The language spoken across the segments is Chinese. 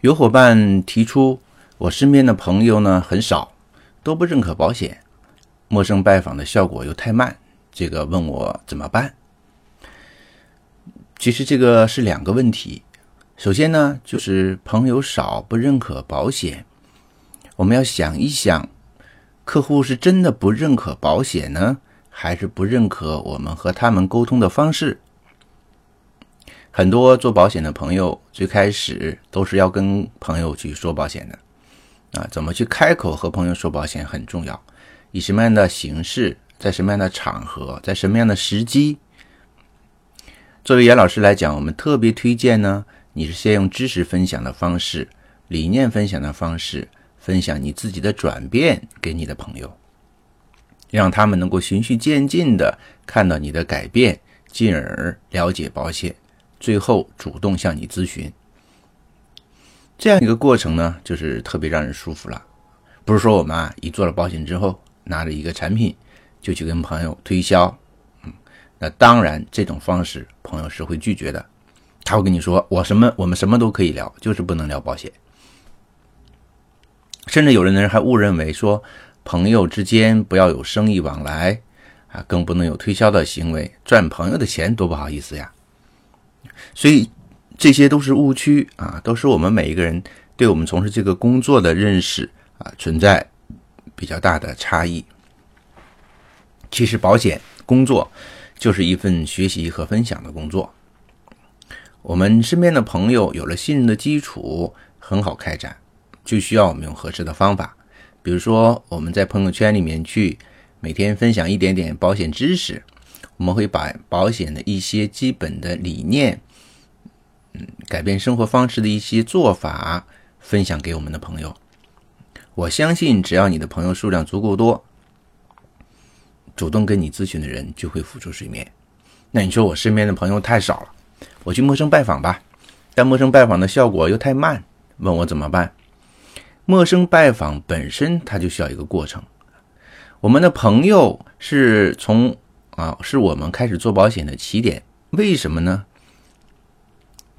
有伙伴提出，我身边的朋友呢很少，都不认可保险，陌生拜访的效果又太慢，这个问我怎么办？其实这个是两个问题。首先呢，就是朋友少不认可保险，我们要想一想，客户是真的不认可保险呢，还是不认可我们和他们沟通的方式？很多做保险的朋友最开始都是要跟朋友去说保险的，啊，怎么去开口和朋友说保险很重要，以什么样的形式，在什么样的场合，在什么样的时机。作为严老师来讲，我们特别推荐呢，你是先用知识分享的方式、理念分享的方式，分享你自己的转变给你的朋友，让他们能够循序渐进的看到你的改变，进而了解保险。最后主动向你咨询，这样一个过程呢，就是特别让人舒服了。不是说我们啊，一做了保险之后，拿着一个产品就去跟朋友推销，嗯，那当然这种方式朋友是会拒绝的。他会跟你说，我什么我们什么都可以聊，就是不能聊保险。甚至有的人还误认为说，朋友之间不要有生意往来啊，更不能有推销的行为，赚朋友的钱多不好意思呀。所以这些都是误区啊，都是我们每一个人对我们从事这个工作的认识啊存在比较大的差异。其实保险工作就是一份学习和分享的工作。我们身边的朋友有了信任的基础，很好开展，就需要我们用合适的方法。比如说，我们在朋友圈里面去每天分享一点点保险知识。我们会把保险的一些基本的理念，嗯，改变生活方式的一些做法分享给我们的朋友。我相信，只要你的朋友数量足够多，主动跟你咨询的人就会浮出水面。那你说我身边的朋友太少了，我去陌生拜访吧，但陌生拜访的效果又太慢，问我怎么办？陌生拜访本身它就需要一个过程。我们的朋友是从啊，是我们开始做保险的起点。为什么呢？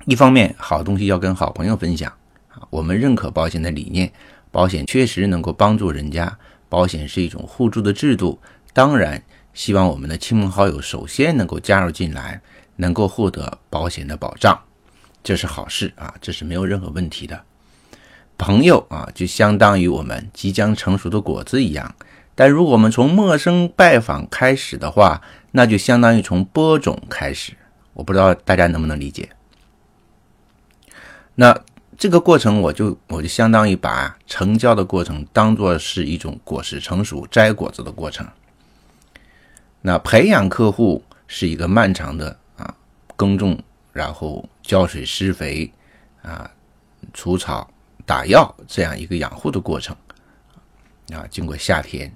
一方面，好东西要跟好朋友分享啊。我们认可保险的理念，保险确实能够帮助人家，保险是一种互助的制度。当然，希望我们的亲朋好友首先能够加入进来，能够获得保险的保障，这是好事啊，这是没有任何问题的。朋友啊，就相当于我们即将成熟的果子一样。但如果我们从陌生拜访开始的话，那就相当于从播种开始。我不知道大家能不能理解。那这个过程，我就我就相当于把成交的过程当做是一种果实成熟、摘果子的过程。那培养客户是一个漫长的啊，耕种，然后浇水、施肥啊、除草、打药这样一个养护的过程啊，经过夏天。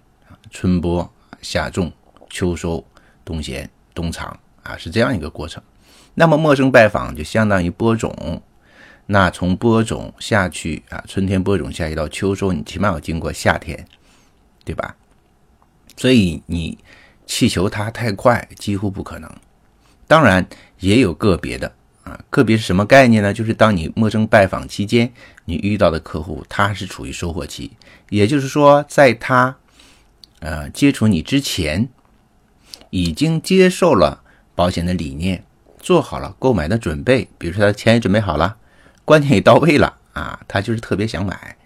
春播、夏种、秋收、冬闲、冬藏啊，是这样一个过程。那么陌生拜访就相当于播种，那从播种下去啊，春天播种下去到秋收，你起码要经过夏天，对吧？所以你气求它太快，几乎不可能。当然也有个别的啊，个别是什么概念呢？就是当你陌生拜访期间，你遇到的客户他是处于收获期，也就是说，在他。呃，接触你之前，已经接受了保险的理念，做好了购买的准备，比如说他钱也准备好了，关键也到位了啊，他就是特别想买，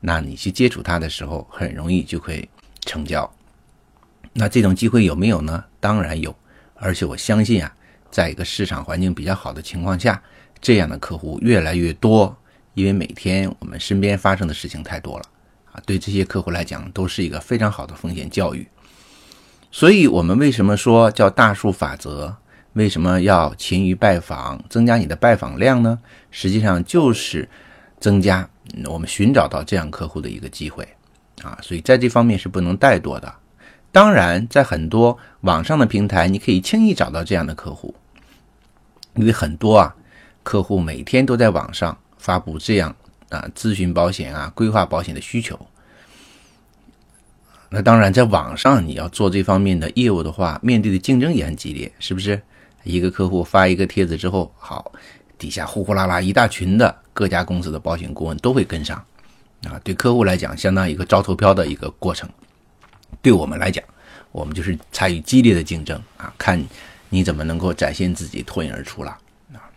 那你去接触他的时候，很容易就会成交。那这种机会有没有呢？当然有，而且我相信啊，在一个市场环境比较好的情况下，这样的客户越来越多，因为每天我们身边发生的事情太多了啊。对这些客户来讲，都是一个非常好的风险教育。所以，我们为什么说叫大数法则？为什么要勤于拜访，增加你的拜访量呢？实际上就是增加我们寻找到这样客户的一个机会啊，所以在这方面是不能怠惰的。当然，在很多网上的平台，你可以轻易找到这样的客户，因为很多啊客户每天都在网上发布这样啊咨询保险啊、规划保险的需求。那当然，在网上你要做这方面的业务的话，面对的竞争也很激烈，是不是？一个客户发一个帖子之后，好，底下呼呼啦啦一大群的各家公司的保险顾问都会跟上，啊，对客户来讲，相当于一个招投标的一个过程。对我们来讲，我们就是参与激烈的竞争啊，看你怎么能够展现自己脱颖而出了啊。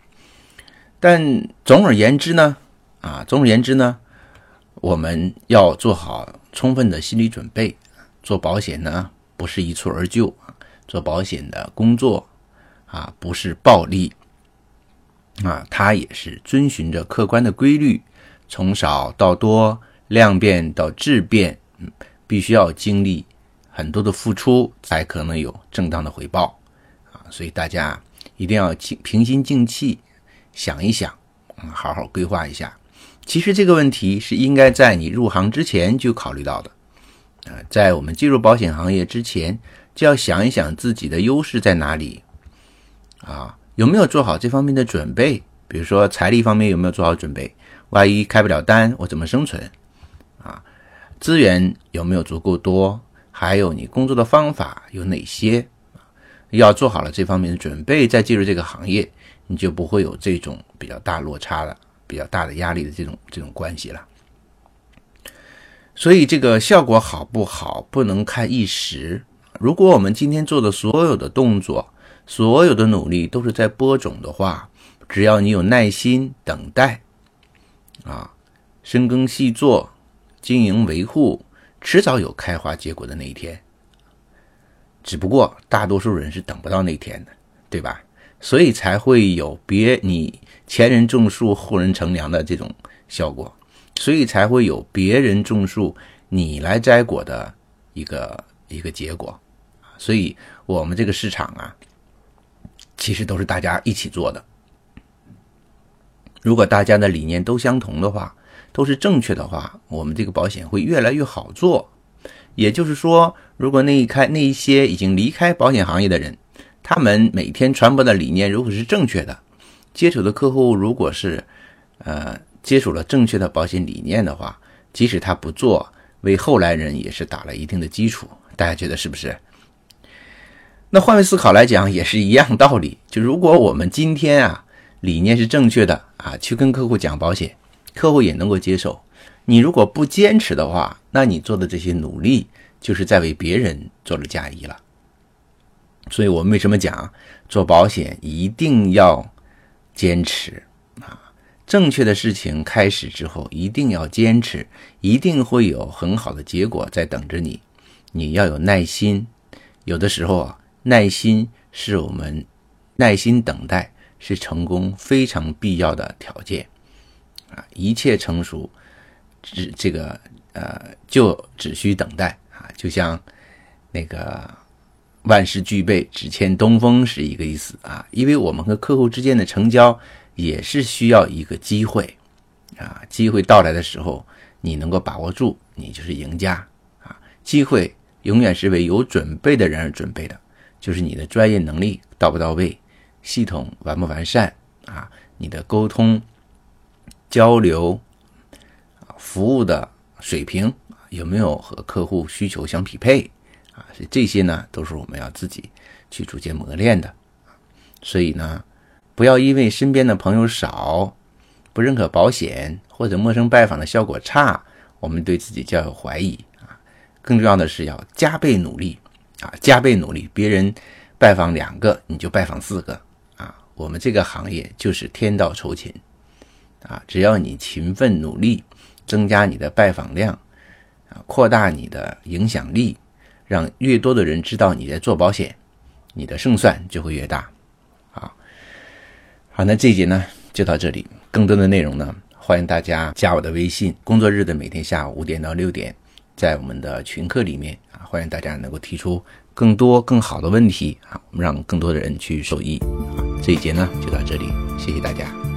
但总而言之呢，啊，总而言之呢，我们要做好充分的心理准备。做保险呢，不是一蹴而就，做保险的工作啊，不是暴利啊，它也是遵循着客观的规律，从少到多，量变到质变，嗯，必须要经历。很多的付出才可能有正当的回报啊，所以大家一定要静平心静气想一想，嗯，好好规划一下。其实这个问题是应该在你入行之前就考虑到的啊，在我们进入保险行业之前，就要想一想自己的优势在哪里啊，有没有做好这方面的准备？比如说财力方面有没有做好准备？万一开不了单，我怎么生存？啊，资源有没有足够多？还有你工作的方法有哪些要做好了这方面的准备，再进入这个行业，你就不会有这种比较大落差的、比较大的压力的这种这种关系了。所以这个效果好不好，不能看一时。如果我们今天做的所有的动作、所有的努力都是在播种的话，只要你有耐心等待，啊，深耕细作，经营维护。迟早有开花结果的那一天，只不过大多数人是等不到那天的，对吧？所以才会有别你前人种树，后人乘凉的这种效果，所以才会有别人种树，你来摘果的一个一个结果。所以，我们这个市场啊，其实都是大家一起做的。如果大家的理念都相同的话。都是正确的话，我们这个保险会越来越好做。也就是说，如果那一开那一些已经离开保险行业的人，他们每天传播的理念如果是正确的，接触的客户如果是呃接触了正确的保险理念的话，即使他不做，为后来人也是打了一定的基础。大家觉得是不是？那换位思考来讲也是一样道理。就如果我们今天啊理念是正确的啊，去跟客户讲保险。客户也能够接受，你如果不坚持的话，那你做的这些努力就是在为别人做了嫁衣了。所以我们为什么讲做保险一定要坚持啊？正确的事情开始之后一定要坚持，一定会有很好的结果在等着你。你要有耐心，有的时候啊，耐心是我们耐心等待是成功非常必要的条件。啊，一切成熟，只这个呃，就只需等待啊，就像那个万事俱备，只欠东风是一个意思啊。因为我们和客户之间的成交也是需要一个机会啊，机会到来的时候，你能够把握住，你就是赢家啊。机会永远是为有准备的人而准备的，就是你的专业能力到不到位，系统完不完善啊，你的沟通。交流，服务的水平有没有和客户需求相匹配啊？所以这些呢，都是我们要自己去逐渐磨练的。所以呢，不要因为身边的朋友少，不认可保险，或者陌生拜访的效果差，我们对自己就要有怀疑啊。更重要的是要加倍努力啊，加倍努力。别人拜访两个，你就拜访四个啊。我们这个行业就是天道酬勤。啊，只要你勤奋努力，增加你的拜访量，啊，扩大你的影响力，让越多的人知道你在做保险，你的胜算就会越大。好，好，那这一节呢就到这里。更多的内容呢，欢迎大家加我的微信。工作日的每天下午五点到六点，在我们的群课里面啊，欢迎大家能够提出更多更好的问题啊，我们让更多的人去受益。这一节呢就到这里，谢谢大家。